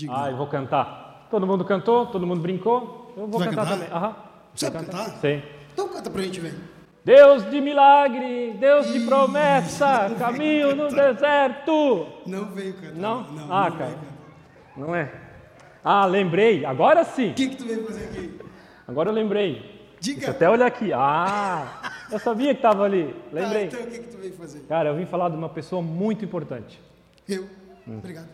Diga. Ah, eu vou cantar. Todo mundo cantou, todo mundo brincou. Eu vou Vai cantar, cantar? também. Aham. Sabe Vou cantar? Sei. Então canta pra gente ver. Deus de milagre, Deus de promessa, caminho no deserto. Não veio cantar. Não? Não, Ah, não cara. cantar. Não é? Ah, lembrei. Agora sim. O que, que tu veio fazer aqui? Agora eu lembrei. Deixa eu Diga. até olhar aqui. Ah, eu sabia que estava ali. Ah, Lembrei. então o que, que tu veio fazer? Cara, eu vim falar de uma pessoa muito importante. Eu. Hum. Obrigado.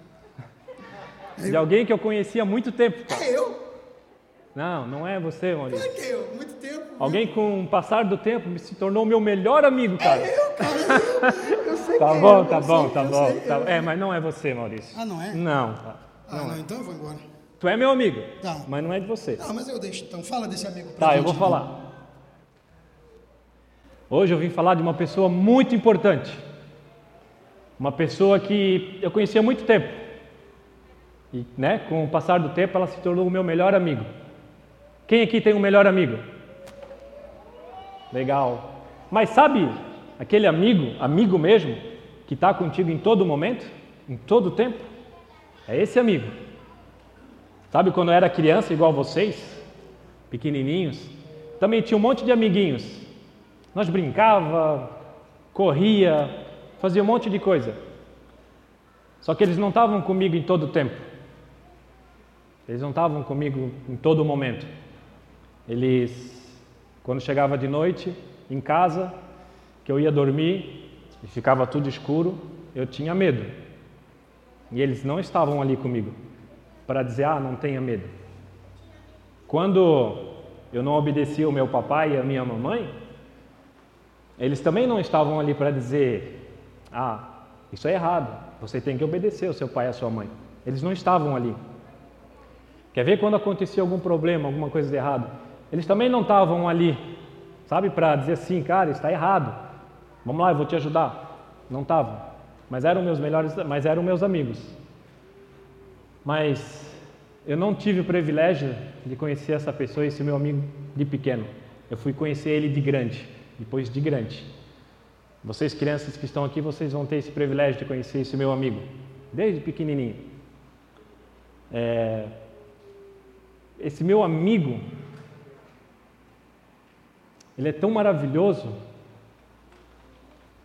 De alguém que eu conhecia há muito tempo. cara. É eu? Não, não é você, Não Maurício. é que eu? Muito tempo. Alguém com o passar do tempo me se tornou meu melhor amigo, cara. Eu, cara. Eu, eu sei Tá que é bom, eu, tá eu bom, sei, tá eu bom. sei, tá- eu- É, mas não é você, Maurício. Ah, não é? Não. tá. Ah, não, então eu vou embora. Tu é meu amigo, Tá. mas não é de você. Ah, mas eu deixo. Então fala desse amigo pra Tá, gente. eu vou então. falar. Hoje eu vim falar de uma pessoa muito importante. Uma pessoa que eu conhecia há muito tempo. E, né, com o passar do tempo, ela se tornou o meu melhor amigo. Quem aqui tem um melhor amigo? Legal. Mas sabe aquele amigo, amigo mesmo, que está contigo em todo momento, em todo tempo? É esse amigo. Sabe quando eu era criança, igual vocês, pequenininhos, também tinha um monte de amiguinhos. Nós brincava, corria, fazia um monte de coisa. Só que eles não estavam comigo em todo tempo. Eles não estavam comigo em todo momento. Eles, quando chegava de noite em casa, que eu ia dormir e ficava tudo escuro, eu tinha medo. E eles não estavam ali comigo para dizer: "Ah, não tenha medo". Quando eu não obedecia o meu papai e a minha mamãe, eles também não estavam ali para dizer: "Ah, isso é errado. Você tem que obedecer o seu pai e a sua mãe". Eles não estavam ali. Quer ver quando acontecia algum problema, alguma coisa de errado? Eles também não estavam ali, sabe, para dizer assim, cara, está errado. Vamos lá, eu vou te ajudar. Não estavam. Mas eram meus melhores, mas eram meus amigos. Mas eu não tive o privilégio de conhecer essa pessoa, esse meu amigo de pequeno. Eu fui conhecer ele de grande, depois de grande. Vocês crianças que estão aqui, vocês vão ter esse privilégio de conhecer esse meu amigo, desde pequenininho. É, esse meu amigo, ele é tão maravilhoso,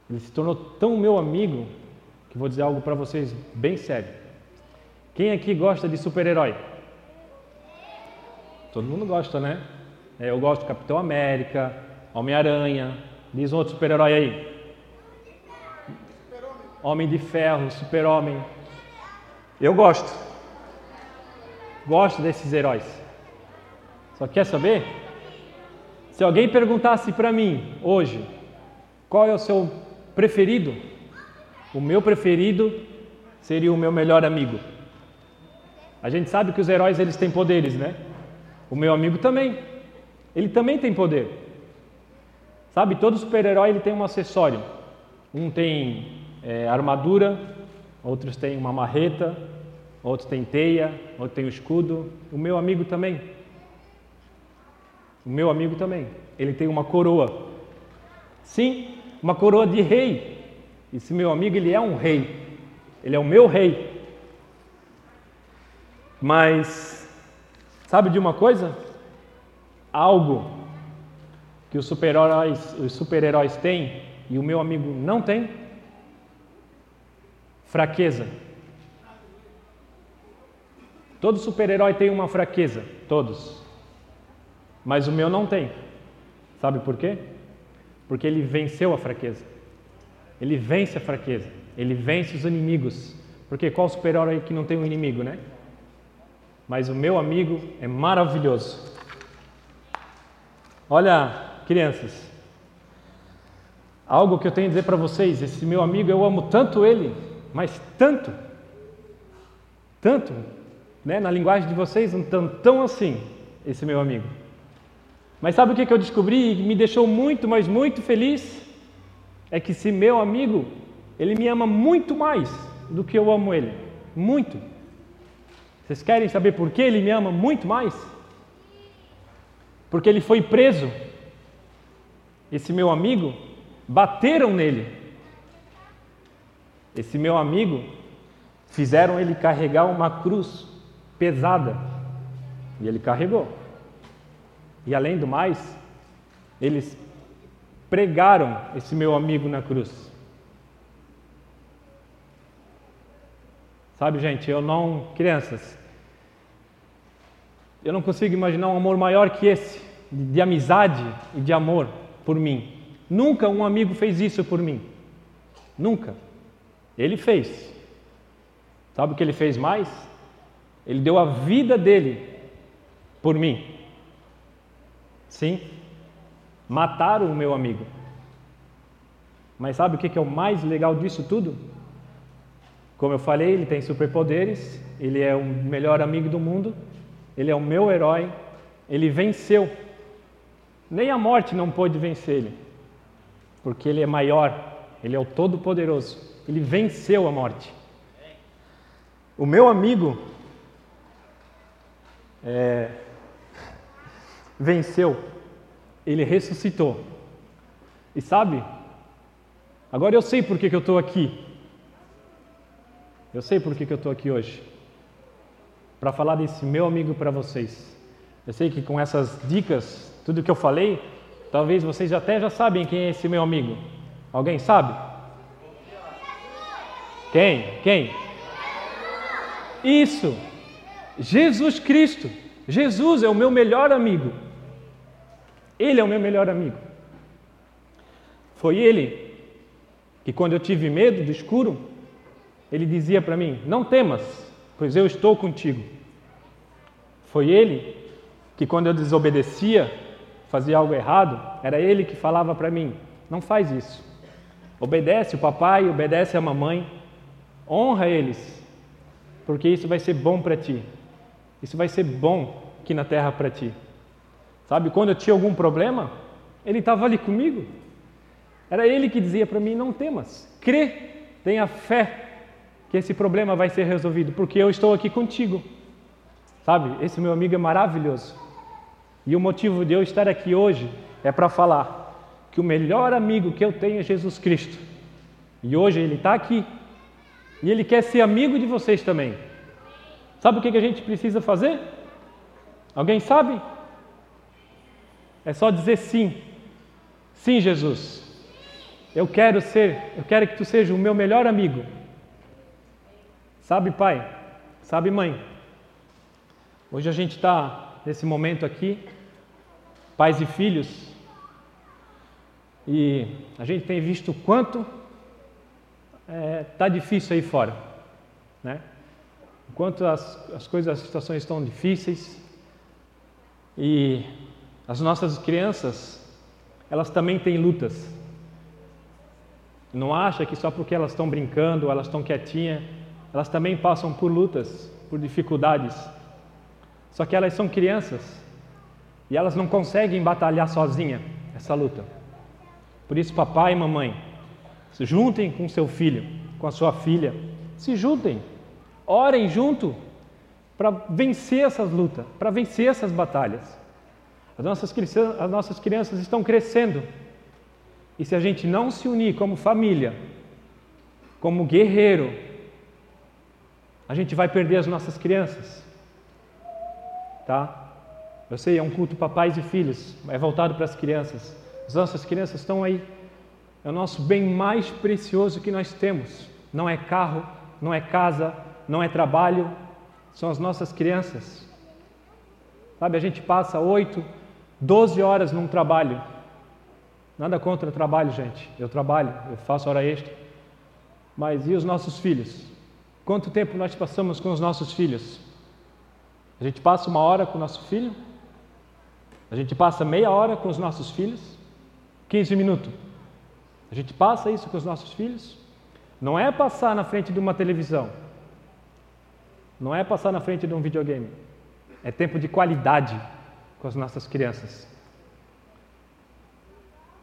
ele se tornou tão meu amigo, que vou dizer algo para vocês bem sério. Quem aqui gosta de super-herói? Todo mundo gosta, né? É, Eu gosto de Capitão América, Homem-Aranha, diz um outro super-herói aí. Homem de Ferro, Super-Homem. Eu gosto. Gosto desses heróis. Só quer saber? Se alguém perguntasse para mim hoje, qual é o seu preferido? O meu preferido seria o meu melhor amigo. A gente sabe que os heróis eles têm poderes, né? O meu amigo também. Ele também tem poder. Sabe, todo super-herói ele tem um acessório. Um tem é, armadura, outros têm uma marreta, outros têm teia, outro tem o escudo. O meu amigo também. O meu amigo também. Ele tem uma coroa. Sim, uma coroa de rei. Esse meu amigo, ele é um rei. Ele é o meu rei. Mas, sabe de uma coisa? Algo que os super-heróis os super-heróis têm e o meu amigo não tem? Fraqueza. Todo super-herói tem uma fraqueza, todos. Mas o meu não tem. Sabe por quê? Porque ele venceu a fraqueza. Ele vence a fraqueza. Ele vence os inimigos. Porque qual super-herói que não tem um inimigo, né? Mas o meu amigo é maravilhoso. Olha, crianças, algo que eu tenho a dizer para vocês: esse meu amigo, eu amo tanto ele, mas tanto, tanto, né? Na linguagem de vocês, um tantão assim, esse meu amigo. Mas sabe o que eu descobri e me deixou muito, mas muito feliz? É que esse meu amigo, ele me ama muito mais do que eu amo ele. Muito. Vocês querem saber por que ele me ama muito mais? Porque ele foi preso. Esse meu amigo, bateram nele. Esse meu amigo, fizeram ele carregar uma cruz pesada. E ele carregou. E além do mais, eles pregaram esse meu amigo na cruz. Sabe, gente, eu não. Crianças, eu não consigo imaginar um amor maior que esse, de, de amizade e de amor por mim. Nunca um amigo fez isso por mim. Nunca. Ele fez. Sabe o que ele fez mais? Ele deu a vida dele por mim. Sim, mataram o meu amigo. Mas sabe o que é o mais legal disso tudo? Como eu falei, ele tem superpoderes, ele é o melhor amigo do mundo, ele é o meu herói, ele venceu. Nem a morte não pôde vencer ele, porque ele é maior, ele é o Todo-Poderoso, ele venceu a morte. O meu amigo é, venceu, ele ressuscitou. E sabe, agora eu sei por que, que eu estou aqui. Eu sei por que, que eu estou aqui hoje. Para falar desse meu amigo para vocês. Eu sei que com essas dicas, tudo que eu falei, talvez vocês até já sabem quem é esse meu amigo. Alguém sabe? Quem? Quem? Isso! Jesus Cristo. Jesus é o meu melhor amigo. Ele é o meu melhor amigo. Foi ele que, quando eu tive medo do escuro, ele dizia para mim: Não temas, pois eu estou contigo. Foi ele que, quando eu desobedecia, fazia algo errado, era ele que falava para mim: Não faz isso. Obedece o papai, obedece a mamãe, honra eles, porque isso vai ser bom para ti. Isso vai ser bom aqui na terra para ti. Sabe, quando eu tinha algum problema, ele estava ali comigo. Era ele que dizia para mim: não temas, crê, tenha fé que esse problema vai ser resolvido, porque eu estou aqui contigo. Sabe, esse meu amigo é maravilhoso. E o motivo de eu estar aqui hoje é para falar que o melhor amigo que eu tenho é Jesus Cristo. E hoje ele está aqui. E ele quer ser amigo de vocês também. Sabe o que a gente precisa fazer? Alguém sabe? É só dizer sim. Sim, Jesus. Eu quero ser, eu quero que tu seja o meu melhor amigo. Sabe, pai? Sabe, mãe? Hoje a gente está nesse momento aqui, pais e filhos, e a gente tem visto o quanto está é, tá difícil aí fora, né? Enquanto as, as coisas, as situações estão difíceis e as nossas crianças, elas também têm lutas. Não acha que só porque elas estão brincando, elas estão quietinhas, elas também passam por lutas, por dificuldades. Só que elas são crianças e elas não conseguem batalhar sozinha essa luta. Por isso, papai e mamãe, se juntem com seu filho, com a sua filha, se juntem Orem junto para vencer essas lutas, para vencer essas batalhas. As nossas, as nossas crianças estão crescendo. E se a gente não se unir como família, como guerreiro, a gente vai perder as nossas crianças. Tá? Eu sei, é um culto para pais e filhos, é voltado para as crianças. As nossas crianças estão aí. É o nosso bem mais precioso que nós temos. Não é carro, não é casa, não é trabalho, são as nossas crianças. Sabe, a gente passa oito, doze horas num trabalho. Nada contra o trabalho, gente. Eu trabalho, eu faço hora extra. Mas e os nossos filhos? Quanto tempo nós passamos com os nossos filhos? A gente passa uma hora com o nosso filho? A gente passa meia hora com os nossos filhos? 15 minutos. A gente passa isso com os nossos filhos? Não é passar na frente de uma televisão. Não é passar na frente de um videogame. É tempo de qualidade com as nossas crianças.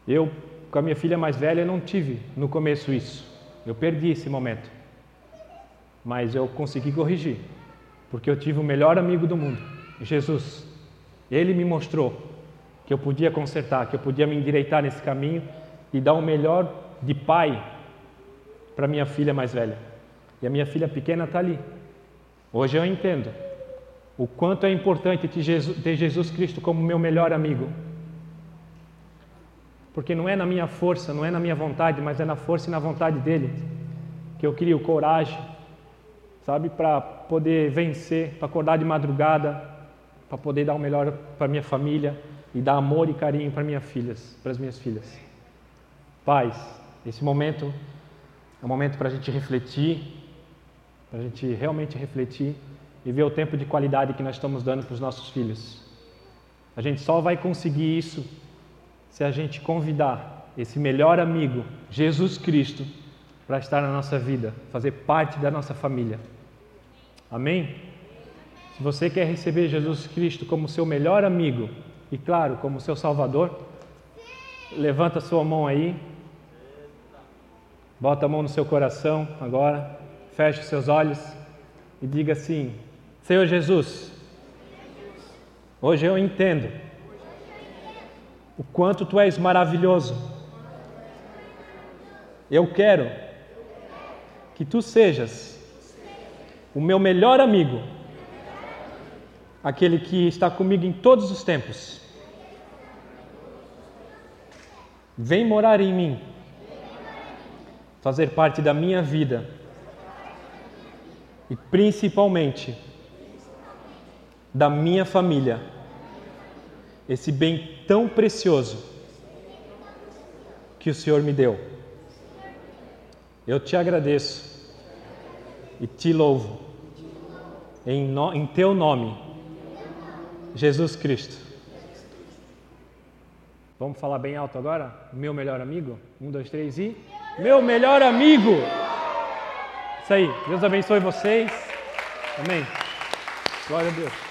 Eu, com a minha filha mais velha, não tive no começo isso. Eu perdi esse momento. Mas eu consegui corrigir, porque eu tive o melhor amigo do mundo, Jesus. Ele me mostrou que eu podia consertar, que eu podia me endireitar nesse caminho e dar o melhor de pai para minha filha mais velha. E a minha filha pequena está ali, Hoje eu entendo o quanto é importante ter Jesus, Cristo como meu melhor amigo. Porque não é na minha força, não é na minha vontade, mas é na força e na vontade dele que eu crio coragem, sabe, para poder vencer, para acordar de madrugada, para poder dar o melhor para minha família e dar amor e carinho para minhas filhas, para as minhas filhas. Pais, esse momento é um momento para a gente refletir, para a gente realmente refletir e ver o tempo de qualidade que nós estamos dando para os nossos filhos. A gente só vai conseguir isso se a gente convidar esse melhor amigo, Jesus Cristo, para estar na nossa vida, fazer parte da nossa família. Amém? Se você quer receber Jesus Cristo como seu melhor amigo e, claro, como seu Salvador, levanta sua mão aí, bota a mão no seu coração agora, feche seus olhos e diga assim: Senhor Jesus, hoje eu entendo o quanto tu és maravilhoso. Eu quero que tu sejas o meu melhor amigo, aquele que está comigo em todos os tempos. Vem morar em mim, fazer parte da minha vida e principalmente da minha família, esse bem tão precioso que o Senhor me deu. Eu te agradeço e te louvo em, no, em teu nome, Jesus Cristo. Vamos falar bem alto agora? Meu melhor amigo? Um, dois, três e. Meu melhor amigo! Isso aí. Deus abençoe vocês. Amém. Glória a Deus.